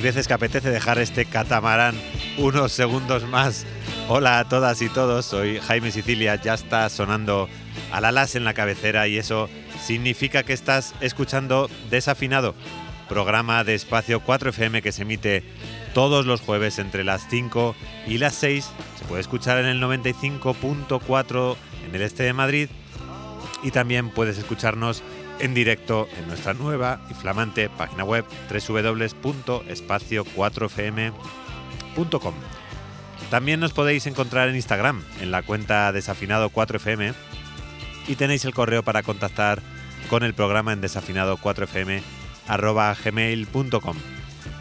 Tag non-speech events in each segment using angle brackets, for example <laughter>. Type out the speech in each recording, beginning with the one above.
Hay veces que apetece dejar este catamarán unos segundos más. Hola a todas y todos, soy Jaime Sicilia, ya está sonando al alas en la cabecera y eso significa que estás escuchando Desafinado, programa de Espacio 4FM que se emite todos los jueves entre las 5 y las 6. Se puede escuchar en el 95.4 en el este de Madrid y también puedes escucharnos en directo en nuestra nueva y flamante página web www.espacio4fm.com. También nos podéis encontrar en Instagram, en la cuenta desafinado4fm, y tenéis el correo para contactar con el programa en desafinado4fm.gmail.com.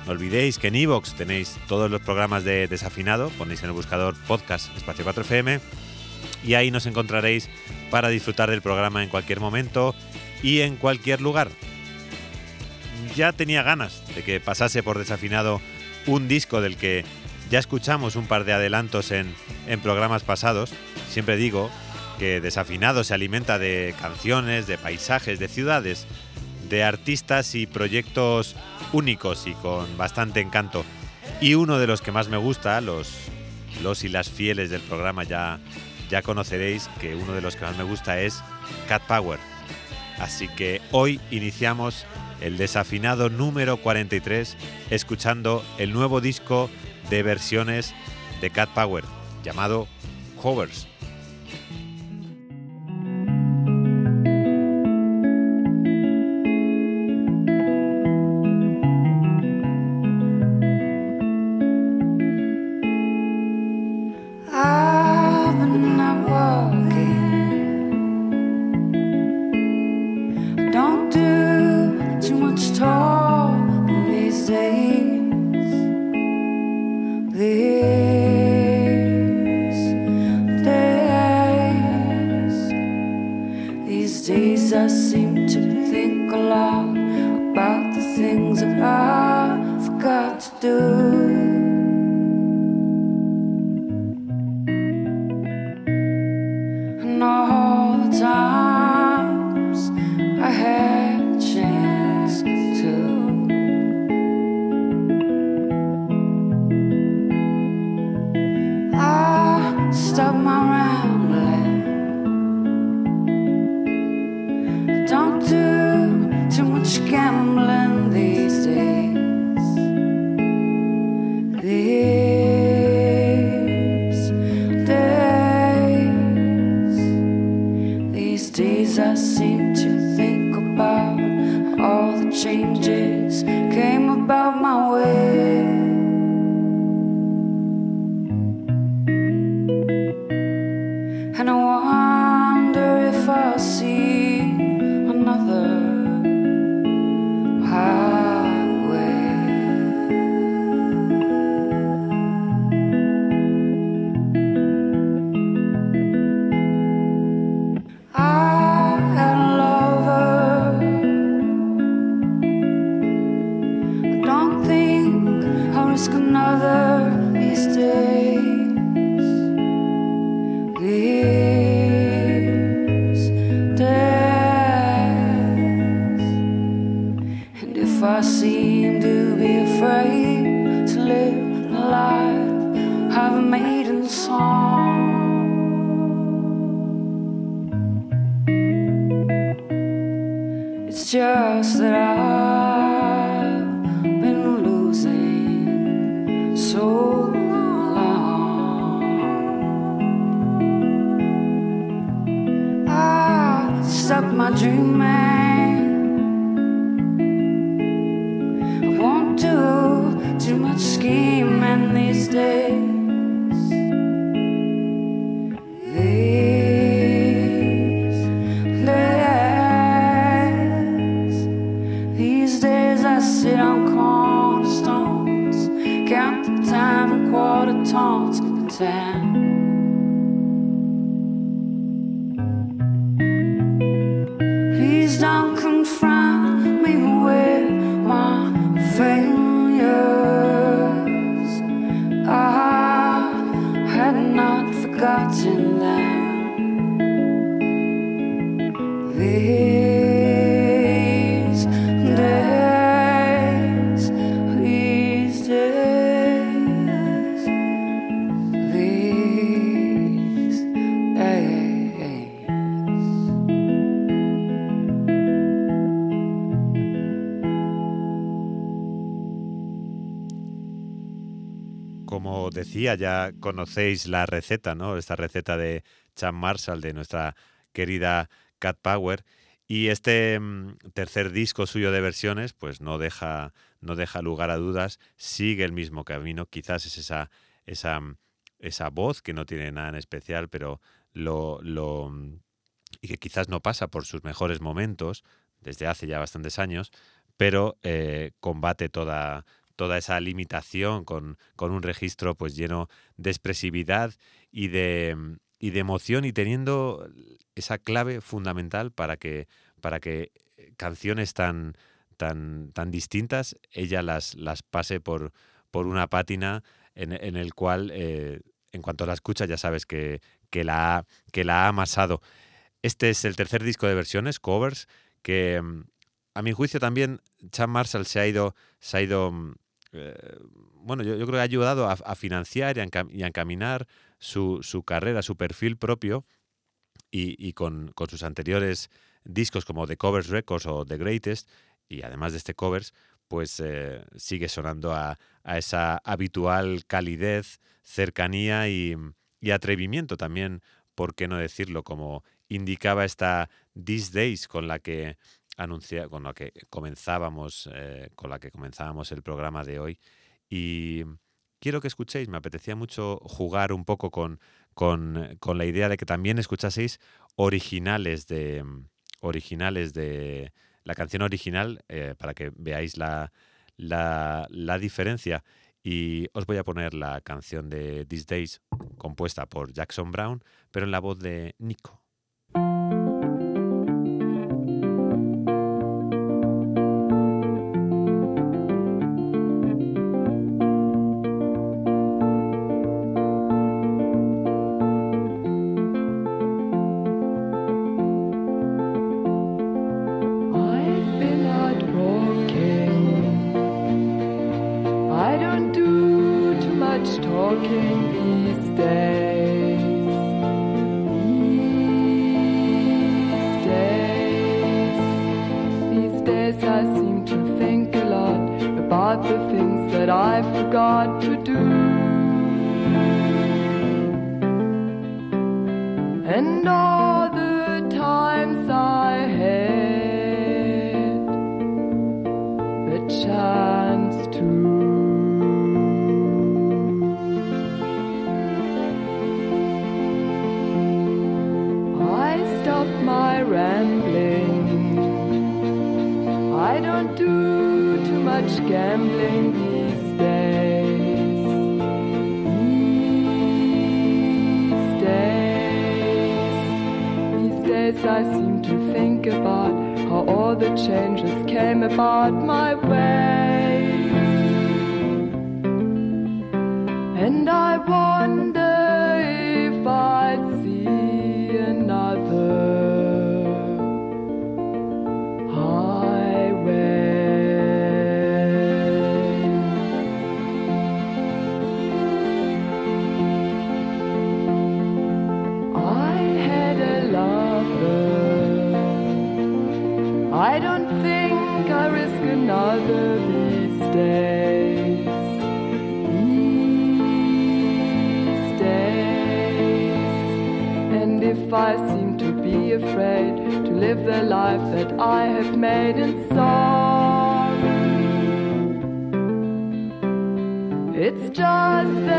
No olvidéis que en iVoox tenéis todos los programas de Desafinado, ponéis en el buscador podcast espacio 4fm y ahí nos encontraréis para disfrutar del programa en cualquier momento y en cualquier lugar. Ya tenía ganas de que pasase por desafinado un disco del que ya escuchamos un par de adelantos en, en programas pasados. Siempre digo que desafinado se alimenta de canciones, de paisajes, de ciudades, de artistas y proyectos únicos y con bastante encanto. Y uno de los que más me gusta, los, los y las fieles del programa ya, ya conoceréis que uno de los que más me gusta es Cat Power. Así que hoy iniciamos el desafinado número 43 escuchando el nuevo disco de versiones de Cat Power llamado Covers. Dream. Ya conocéis la receta, ¿no? Esta receta de Chan Marshall, de nuestra querida Cat Power. Y este mm, tercer disco suyo de versiones, pues no deja, no deja lugar a dudas, sigue el mismo camino. Quizás es esa, esa, mm, esa voz que no tiene nada en especial, pero lo, lo, mm, y que quizás no pasa por sus mejores momentos desde hace ya bastantes años, pero eh, combate toda, toda esa limitación con, con, un registro pues lleno de expresividad y de, y de emoción y teniendo esa clave fundamental para que, para que eh, canciones tan, tan, tan distintas ella las, las pase por, por una pátina en, en el cual eh, en cuanto la escucha ya sabes que, que, la, que la ha amasado. Este es el tercer disco de versiones, covers, que mm, a mi juicio también Chan Marshall se ha ido, se ha ido mm, eh, bueno, yo, creo que ha ayudado a, financiar y a, encaminar su, su, carrera, su perfil propio y, y con, con, sus anteriores discos como The Covers Records o The Greatest y además de este covers, pues eh, sigue sonando a, a, esa habitual calidez, cercanía y, y atrevimiento también, por qué no decirlo, como indicaba esta These Days con la que anuncia, con la que comenzábamos, eh, con la que comenzábamos el programa de hoy. Y quiero que escuchéis, me apetecía mucho jugar un poco con, con, con la idea de que también escuchaseis originales de originales de la canción original eh, para que veáis la, la, la diferencia. Y os voy a poner la canción de These Days, compuesta por Jackson Brown, pero en la voz de Nico. I seem to be afraid to live the life that I have made in song. It's just that.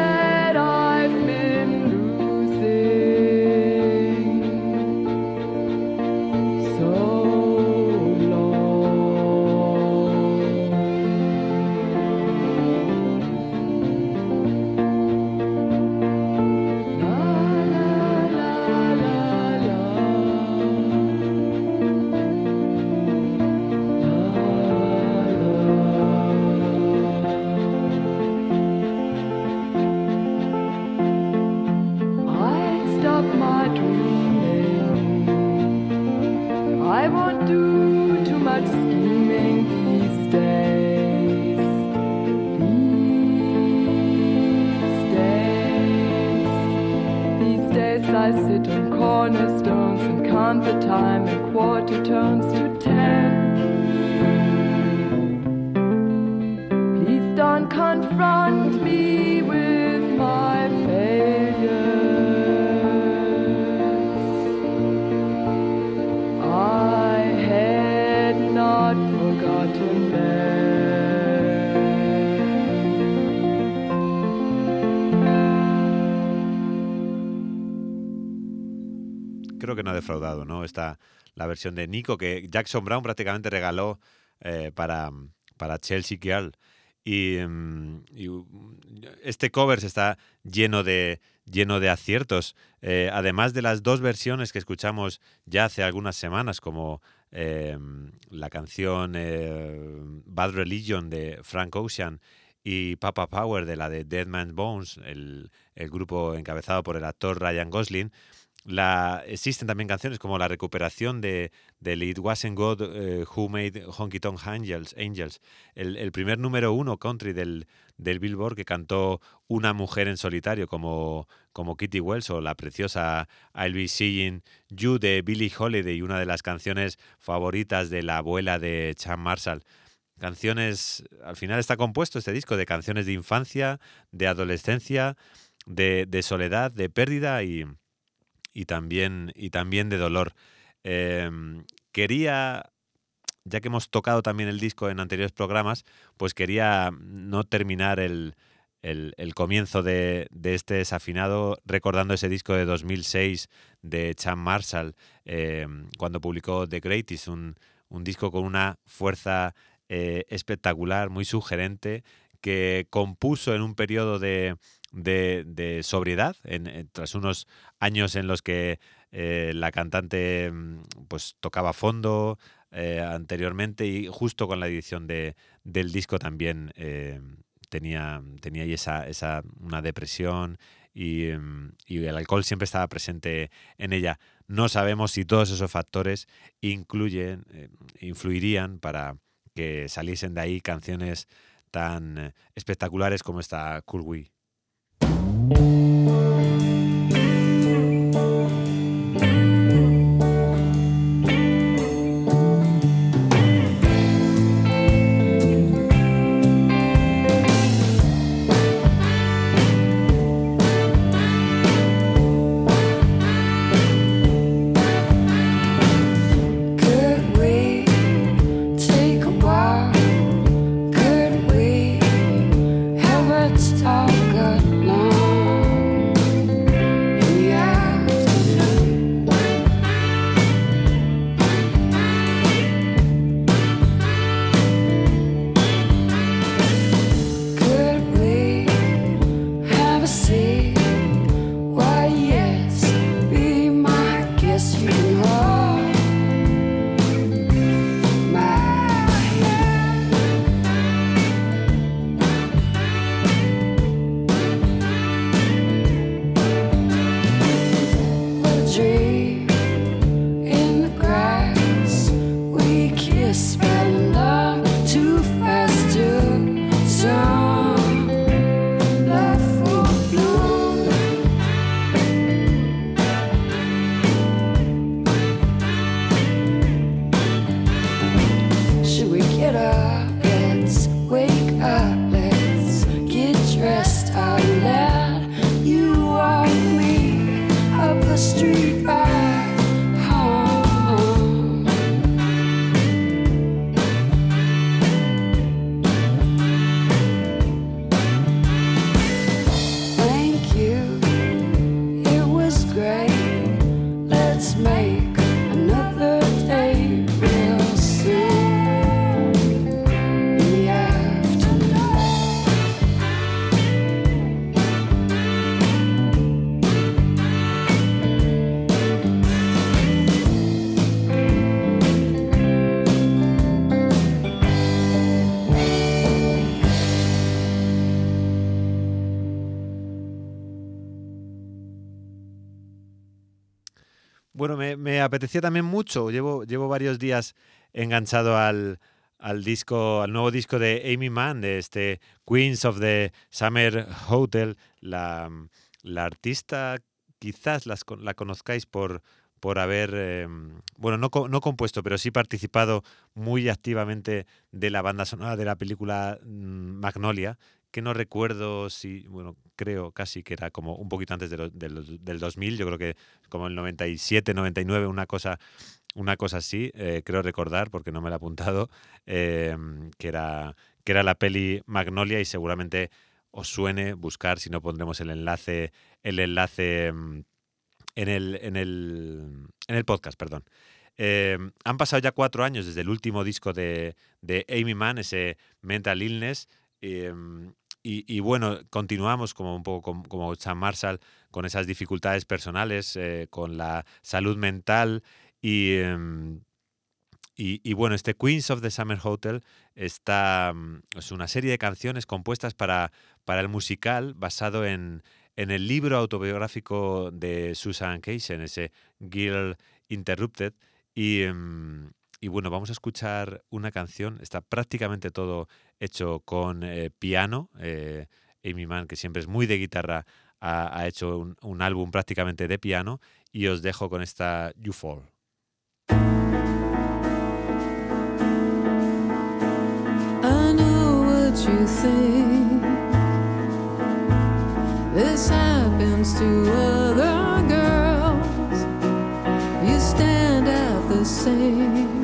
¿No? Está la versión de Nico que Jackson Brown prácticamente regaló eh, para, para Chelsea Girl. Y, mm, mm, este cover está lleno de, lleno de aciertos. Eh, además de las dos versiones que escuchamos ya hace algunas semanas, como eh, la canción Bad Religion de Frank Ocean y Papa Power de la de Dead Man's Bones, el, el grupo encabezado por el actor Ryan Gosling, la, existen también canciones como la recuperación de, del It Wasn't God eh, Who Made Honky Tonk Angels, Angels el, el primer número uno country del, del Billboard que cantó una mujer en solitario como, como Kitty Wells o la preciosa I'll Be Seeing You de Billie Holiday, una de las canciones favoritas de la abuela de Chan Marshall. Canciones, al final está compuesto este disco de canciones de infancia, de adolescencia, de, de soledad, de pérdida y, y también, y también de dolor. Eh, quería, ya que hemos tocado también el disco en anteriores programas, pues quería no terminar el, el, comienzo de, de, este desafinado recordando ese disco de 2006 de Chan Marshall, eh, cuando publicó The Greatest, un, un, disco con una fuerza eh, espectacular, muy sugerente, que compuso en un periodo de, de, sobriedad, en, en, tras unos años en los que eh, la cantante pues tocaba fondo eh, anteriormente y justo con la edición de, del disco también eh, tenía, tenía ahí esa, esa, una depresión y, y, el alcohol siempre estaba presente en ella. No sabemos si todos esos factores incluyen, influirían para que saliesen de ahí canciones tan espectaculares como esta Cool. Thank you. Bueno, apetecía también mucho. Llevo, llevo varios días enganchado al, al disco, al nuevo disco de Amy Mann, de este Queens of the Summer Hotel. La, la artista, quizás las, la conozcáis por, por haber, eh, bueno, no, no, compuesto, pero sí participado muy activamente de la banda sonora de la película mm, Magnolia, que no recuerdo si, bueno, creo casi que era como un poquito antes del 2000, yo creo que como el 97, 99, una cosa una cosa así, eh, creo recordar, porque no me la he apuntado, eh, que, era, que era la peli Magnolia y seguramente os suene buscar, si no pondremos el enlace, el enlace mm, en el, en el, en el podcast, perdón. Eh, han pasado ya cuatro años desde el último disco de, de Amy Mann, ese Mental Illness, y, bueno, continuamos como un poco como, como Sam Marshall con esas dificultades personales, con la salud mental y, y, bueno, este Queens of the Summer Hotel está, mm, es una serie de canciones compuestas para, para el musical basado en, en el libro autobiográfico de Susan en ese Girl Interrupted. Y, em, y, bueno, vamos a escuchar una canción, está prácticamente todo hecho con eh, piano. Eh, Amy Mann, que siempre es muy de guitarra, ha, hecho un, un álbum prácticamente de piano. Y os dejo con esta You Fall. you think this happens to other girls? You stand out the same.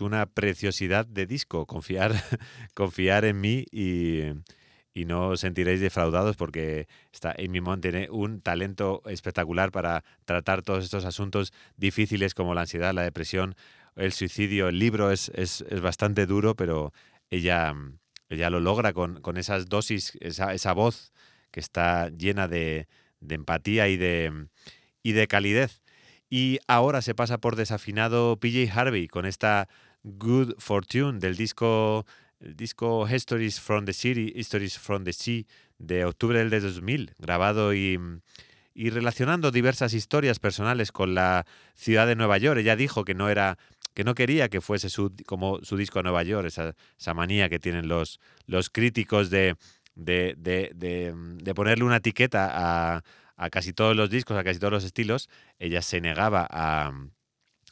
Es una preciosidad de disco. Confiar, <laughs> confiar en mí y, no os sentiréis defraudados porque está, Amy Mon tiene un talento espectacular para tratar todos estos asuntos difíciles como la ansiedad, la depresión, el suicidio. El libro es, es, bastante duro, pero ella, ella lo logra con, con esas dosis, esa, esa, voz que está llena de, de empatía y de, y de calidez. Y ahora se pasa por desafinado PJ Harvey con esta Good Fortune del disco, el disco Histories from the City, Histories from the Sea de octubre del 2000, grabado y, y relacionando diversas historias personales con la ciudad de Nueva York. Ella dijo que no era que no quería que fuese su, como su disco Nueva York, esa, esa manía que tienen los, los críticos de, de, de, de, ponerle una etiqueta a, a, casi todos los discos, a casi todos los estilos, ella se negaba a,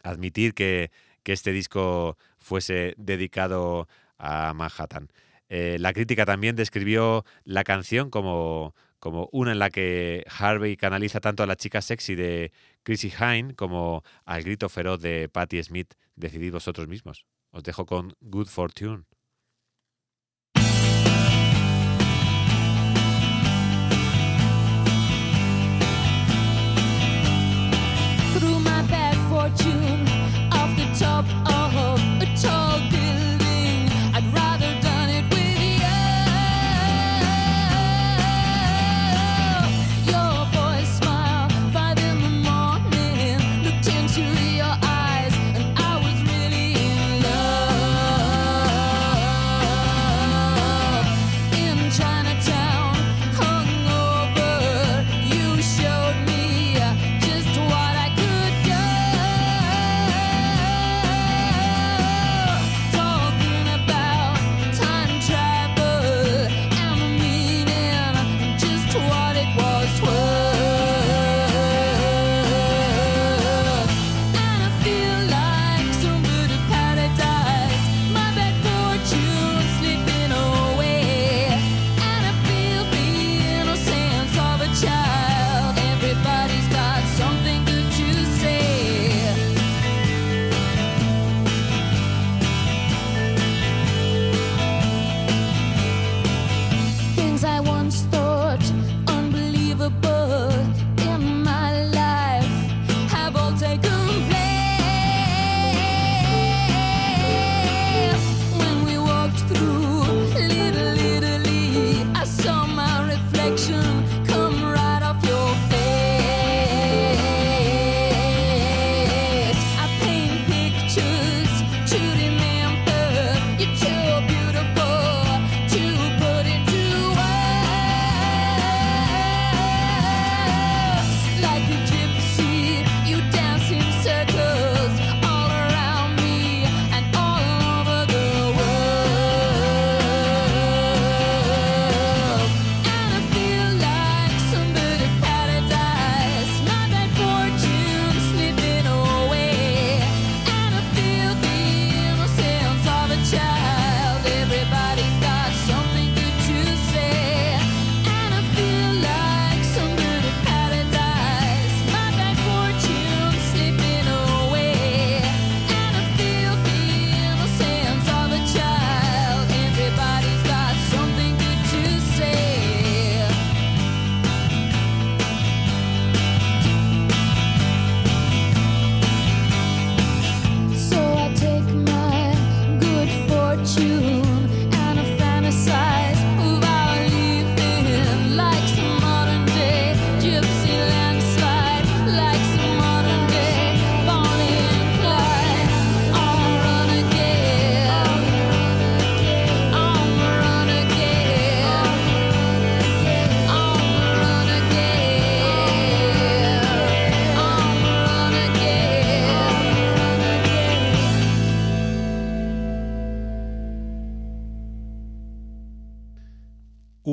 admitir que, que, este disco fuese dedicado a Manhattan. Eh, la crítica también describió la canción como, como una en la que Harvey canaliza tanto a la chica sexy de Chrissy Hine como al grito feroz de Patti Smith. Decidid vosotros mismos. Os dejo con Good Fortune.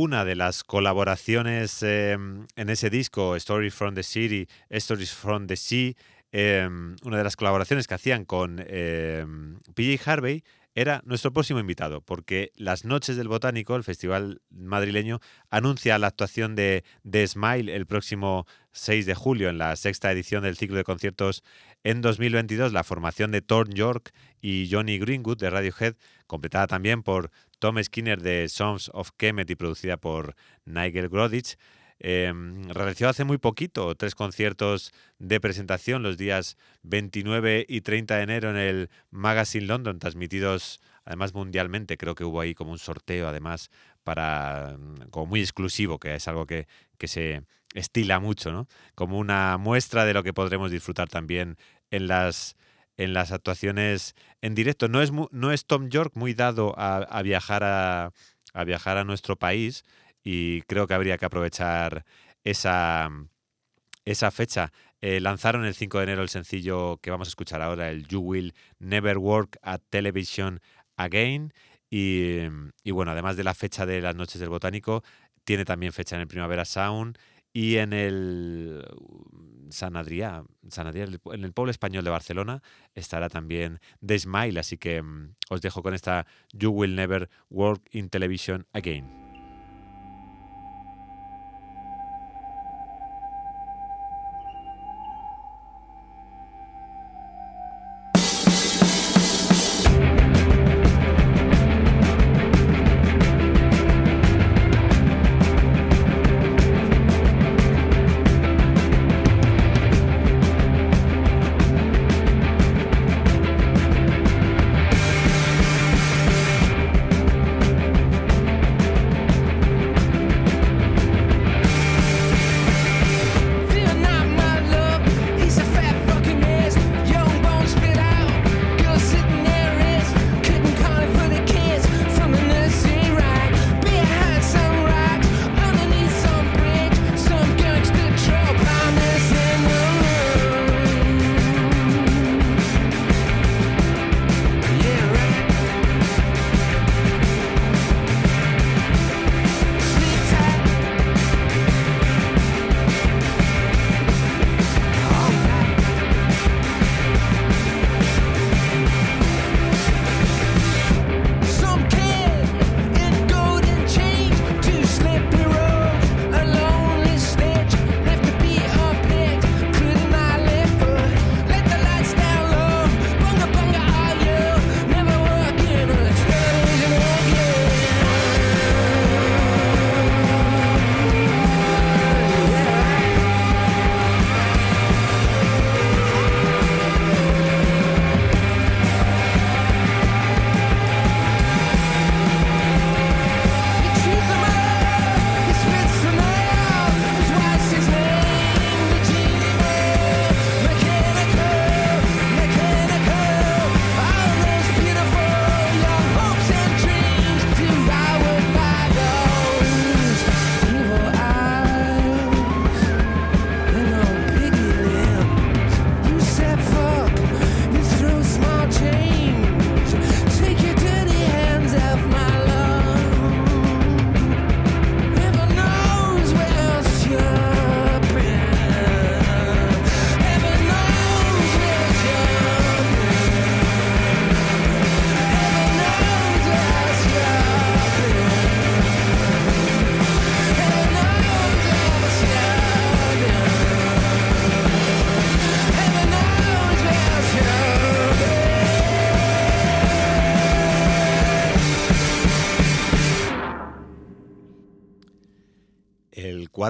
Una de las colaboraciones eh, en ese disco, Stories from the City, Stories from the Sea, eh, una de las colaboraciones que hacían con eh, PJ Harvey era nuestro próximo invitado, porque las Noches del Botánico, el festival madrileño, anuncia la actuación de, de Smile el próximo 6 de julio en la sexta edición del ciclo de conciertos en 2022, la formación de Thorn York y Johnny Greenwood de Radiohead, completada también por Tom Skinner de Songs of Kemet y producida por Nigel Grodich. Eh, realizó hace muy poquito tres conciertos de presentación los días 29 y 30 de enero en el Magazine London, transmitidos además mundialmente, creo que hubo ahí como un sorteo, además, para mm, como muy exclusivo, que es algo que, que se estila mucho, ¿no? Como una muestra de lo que podremos disfrutar también en las en las actuaciones en directo. No es, no es Tom York muy dado a, viajar a, viajar a nuestro país y creo que habría que aprovechar esa, esa fecha. Eh, lanzaron el 5 de enero el sencillo que vamos a escuchar ahora, el You Will Never Work at Television Again. Y bueno, además de la fecha de las noches del botánico, tiene también fecha en el Primavera Sound y en el uh, San Adrià, San Adrià, en el pueblo español de Barcelona, estará también The Smile. Así que mm, os dejo con esta You Will Never Work in Television Again.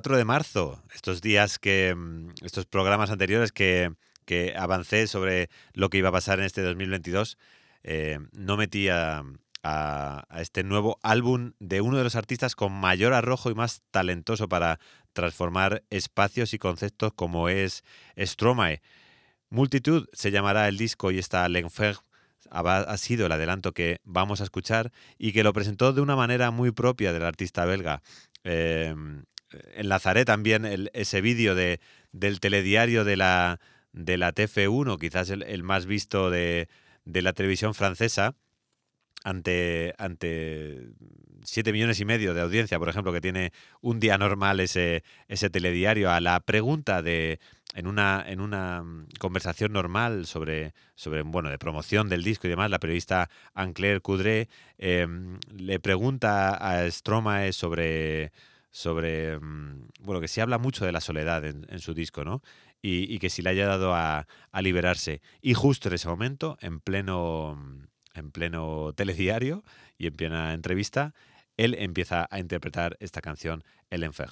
4 de marzo, estos días que, mm, estos programas anteriores que, que avancé sobre lo que iba a pasar en este 2022, eh, no metí a, este nuevo álbum de uno de los artistas con mayor arrojo y más talentoso para transformar espacios y conceptos como es Stromae. Multitud se llamará el disco y está L'Enfer ha sido el adelanto que vamos a escuchar y que lo presentó de una manera muy propia del artista belga. Eh, enlazaré también ese vídeo de, del telediario de la, de la TF1, quizás el, más visto de, de la televisión francesa, ante, ante 7 millones y medio de audiencia, por ejemplo, que tiene un día normal ese, ese telediario, a la pregunta de en una, en una conversación normal sobre, sobre, bueno, de promoción del disco y demás, la periodista Anne-Claire Coudray eh, le pregunta a Stromae sobre, sobre, mm, bueno, que se habla mucho de la soledad en, su disco, ¿no? Y, que si le haya dado a, a liberarse. Y justo en ese momento, en pleno, en pleno telediario y en plena entrevista, él empieza a interpretar esta canción, El Enfer.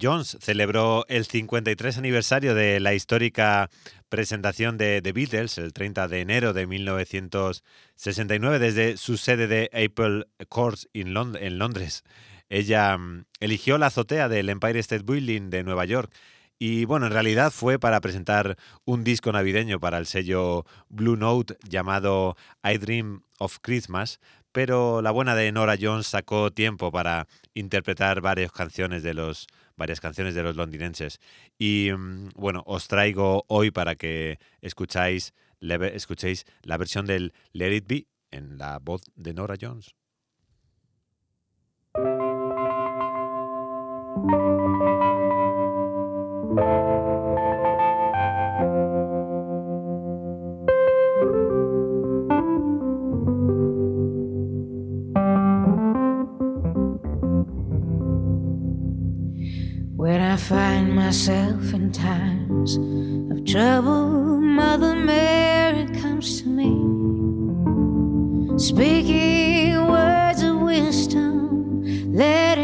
Jones celebró el 53 aniversario de la histórica presentación de The Beatles el 30 de enero de 1969 desde su sede de Apple Lond- en Londres. Ella mm, eligió la azotea del Empire State Building de Nueva York y bueno, en realidad fue para presentar un disco navideño para el sello Blue Note llamado I Dream of Christmas, pero la buena de Nora Jones sacó tiempo para interpretar varias canciones de los varias canciones de los londinenses y mm, bueno os traigo hoy para que escucháis escuchéis la versión del Let It Be en la voz de Nora Jones. I find myself in times of trouble, Mother Mary comes to me, speaking words of wisdom, let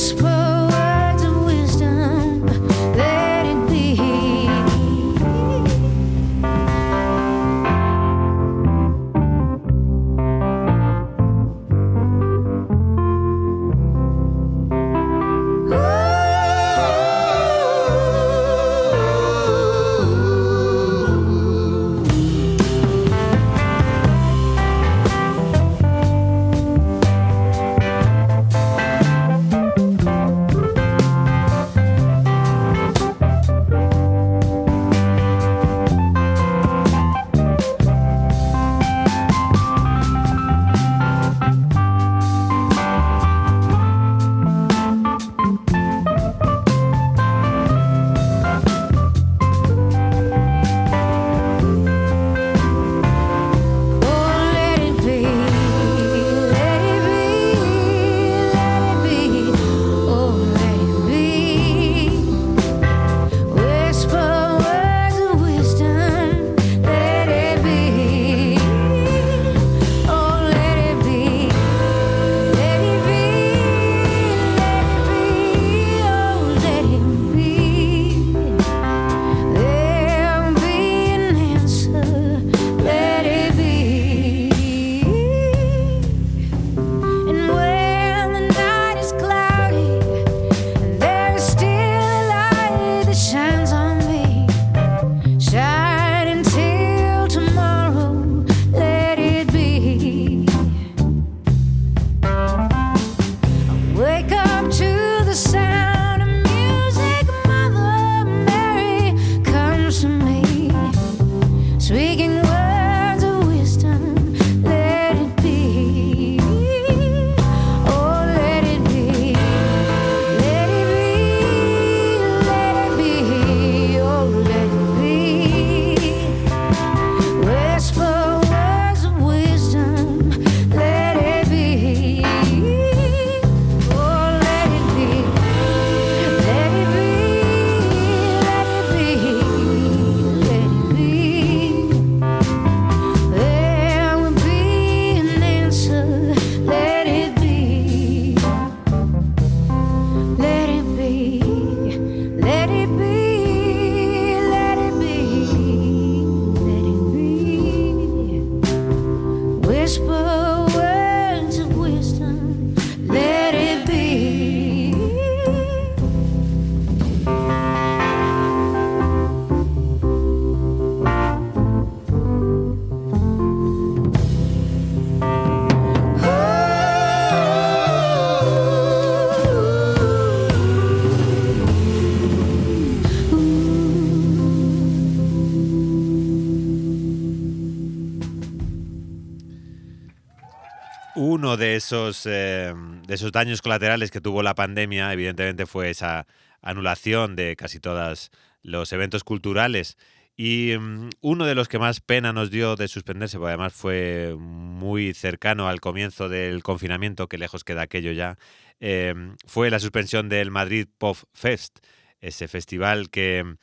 whisper Uno de esos, eh, de esos daños colaterales que tuvo la pandemia, evidentemente, fue esa anulación de casi todos los eventos culturales. Y mm, uno de los que más pena nos dio de suspenderse, porque además fue muy cercano al comienzo del confinamiento, que lejos queda aquello ya, eh, fue la suspensión del Madrid Pop Fest, ese festival que,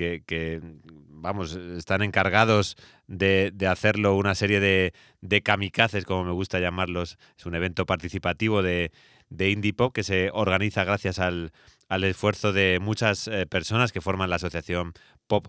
que, vamos, están encargados de, de hacerlo una serie de, de kamikazes, como me gusta llamarlos. Es un evento participativo de, de indie pop que se organiza gracias al, al esfuerzo de muchas eh, personas que forman la asociación Pop.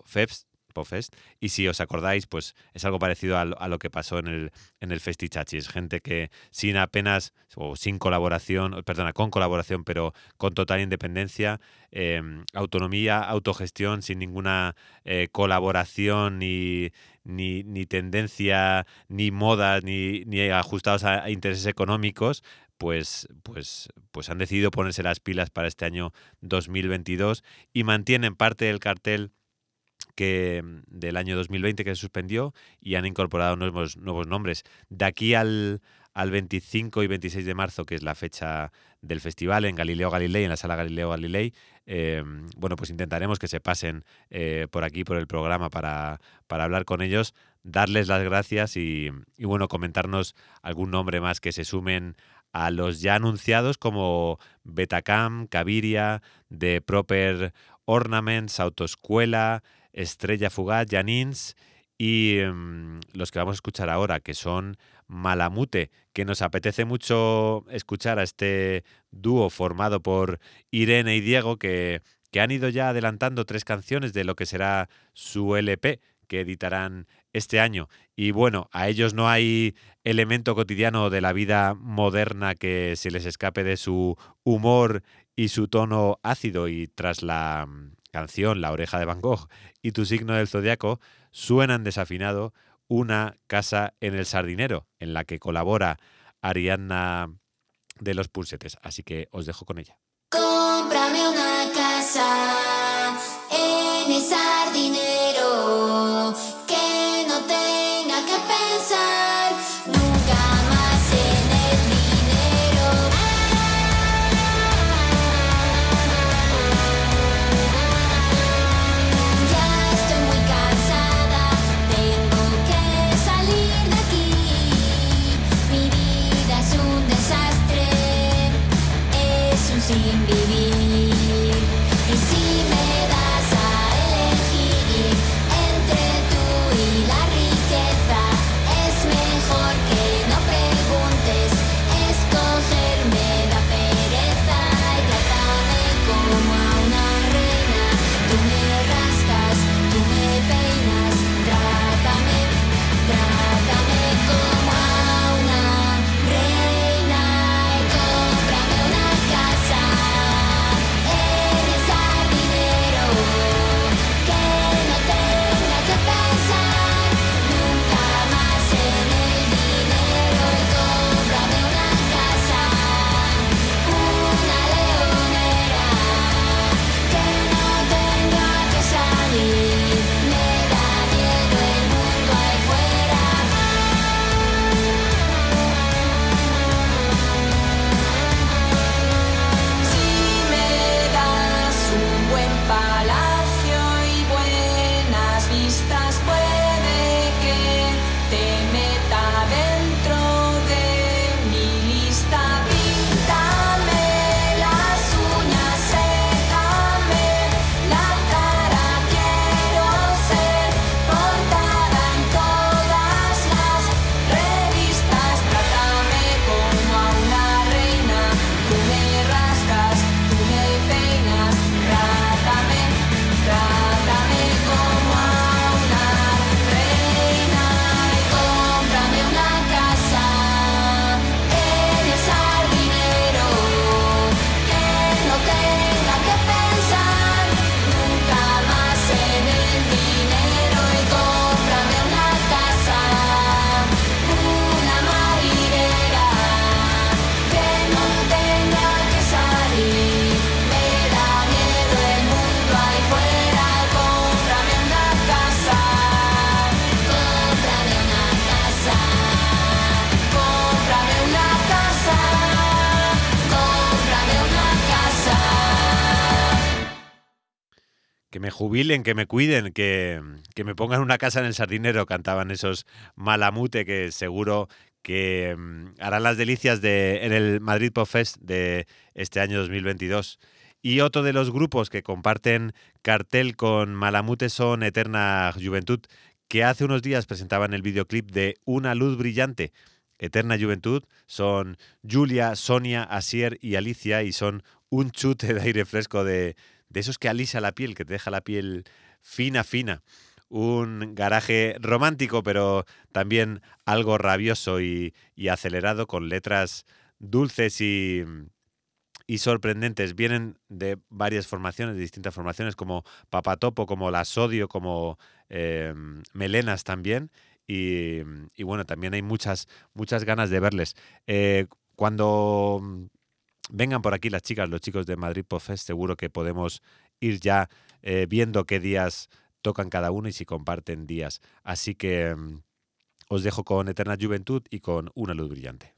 Y si os acordáis, pues es algo parecido a, lo- que pasó en el, en el Festichachis. Gente que sin apenas, o sin colaboración, perdona, con colaboración, pero con total independencia, eh, autonomía, autogestión, sin ninguna eh, colaboración ni, ni, ni tendencia, ni moda, ni, ni ajustados a, a intereses económicos, pues, pues, pues han decidido ponerse las pilas para este año 2022 y mantienen parte del cartel que del año 2020 que se suspendió y han incorporado nuevos, nuevos nombres. De aquí al, al 25 y 26 de marzo, que es la fecha del festival en Galileo Galilei, en la sala Galileo Galilei, eh, bueno, pues intentaremos que se pasen eh, por aquí, por el programa, para, para hablar con ellos, darles las gracias y, y, bueno, comentarnos algún nombre más que se sumen a los ya anunciados como Betacam, Caviria, The Proper Ornaments, Autoescuela, Estrella Fugaz, Janins y mm, los que vamos a escuchar ahora, que son Malamute, que nos apetece mucho escuchar a este dúo formado por Irene y Diego, que, que han ido ya adelantando tres canciones de lo que será su LP, que editarán este año. Y bueno, a ellos no hay elemento cotidiano de la vida moderna que se les escape de su humor y su tono ácido y tras la canción La oreja de Van Gogh y tu signo del zodiaco suenan desafinado una casa en el sardinero en la que colabora Ariadna de los Pulsetes. Así que os dejo con ella. Cómprame una casa en el jubilen, que me cuiden, que, que me pongan una casa en el sardinero, cantaban esos malamute que seguro que mm, harán las delicias de, en el Madrid Pop Fest de este año 2022. Y otro de los grupos que comparten cartel con Malamute son Eterna Juventud, que hace unos días presentaban el videoclip de Una Luz Brillante. Eterna Juventud son Julia, Sonia, Asier y Alicia y son un chute de aire fresco de, de esos que alisa la piel, que te deja la piel fina, fina. Un garaje romántico, pero también algo rabioso y, y acelerado, con letras dulces y, y sorprendentes. Vienen de varias formaciones, de distintas formaciones, como Papatopo, como La Sodio, como eh, Melenas también. Y, y bueno, también hay muchas, muchas ganas de verles. Eh, cuando vengan por aquí las chicas, los chicos de Madrid Fest, seguro que podemos ir ya eh, viendo qué días tocan cada uno y si comparten días. Así que mm, os dejo con Eterna Juventud y con Una Luz Brillante.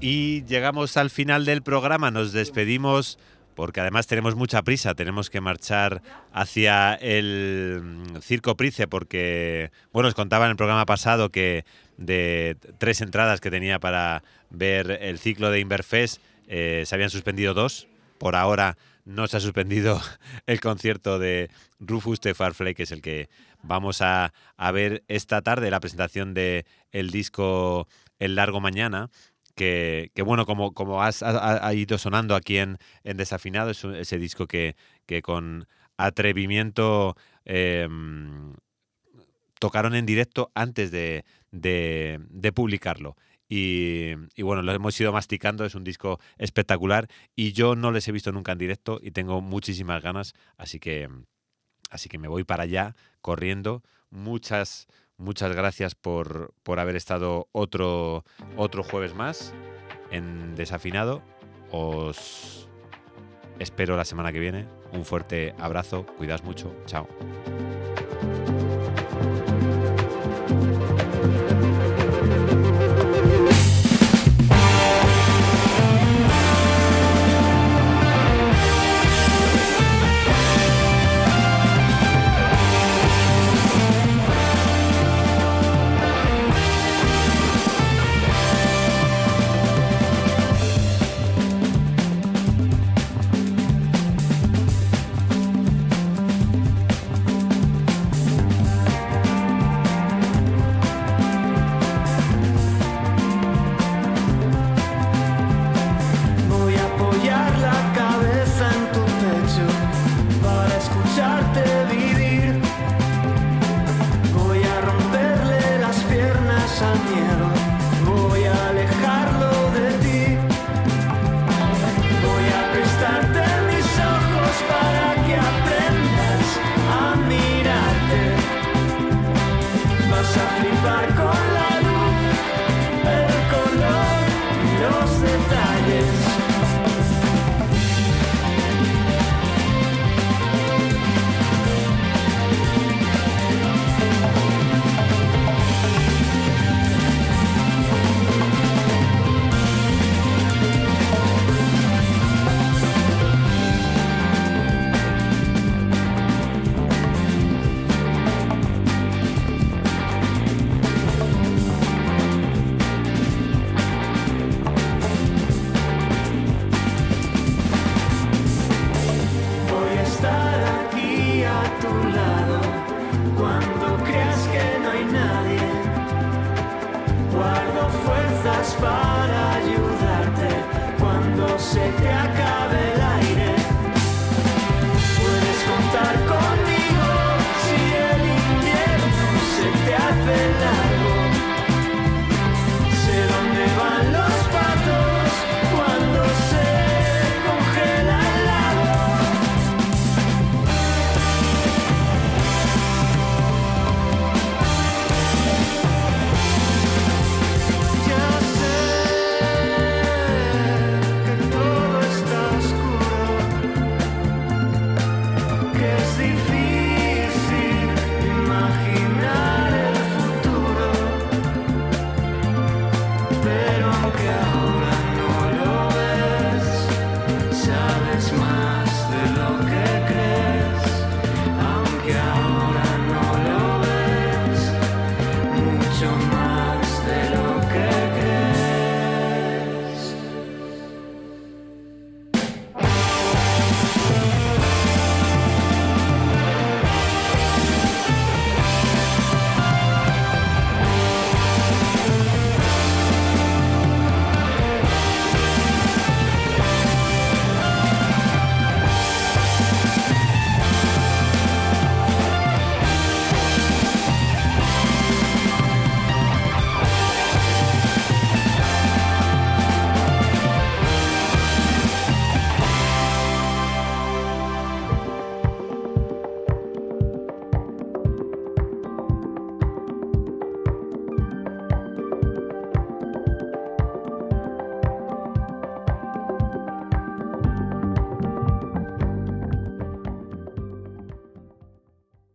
Y llegamos al final del programa, nos despedimos porque además tenemos mucha prisa, tenemos que marchar hacia el mm, Circo Price porque, bueno, os contaba en el programa pasado que de tres entradas que tenía para ver el ciclo de Inverfest eh, se habían suspendido dos. Por ahora no se ha suspendido <laughs> el concierto de Rufus de Farfley, que es el que vamos a, a ver esta tarde, la presentación de el disco El Largo Mañana, que, bueno, como, como has, ha, ha ido sonando aquí en, Desafinado, es ese disco que, que con atrevimiento eh, tocaron en directo antes de, de- de publicarlo. Y, y bueno, lo hemos ido masticando, es un disco espectacular y yo no les he visto nunca en directo y tengo muchísimas ganas, así que, así que me voy para allá corriendo. Muchas, muchas gracias por, por haber estado otro, otro jueves más en Desafinado. Os espero la semana que viene. Un fuerte abrazo, cuidaos mucho, chao.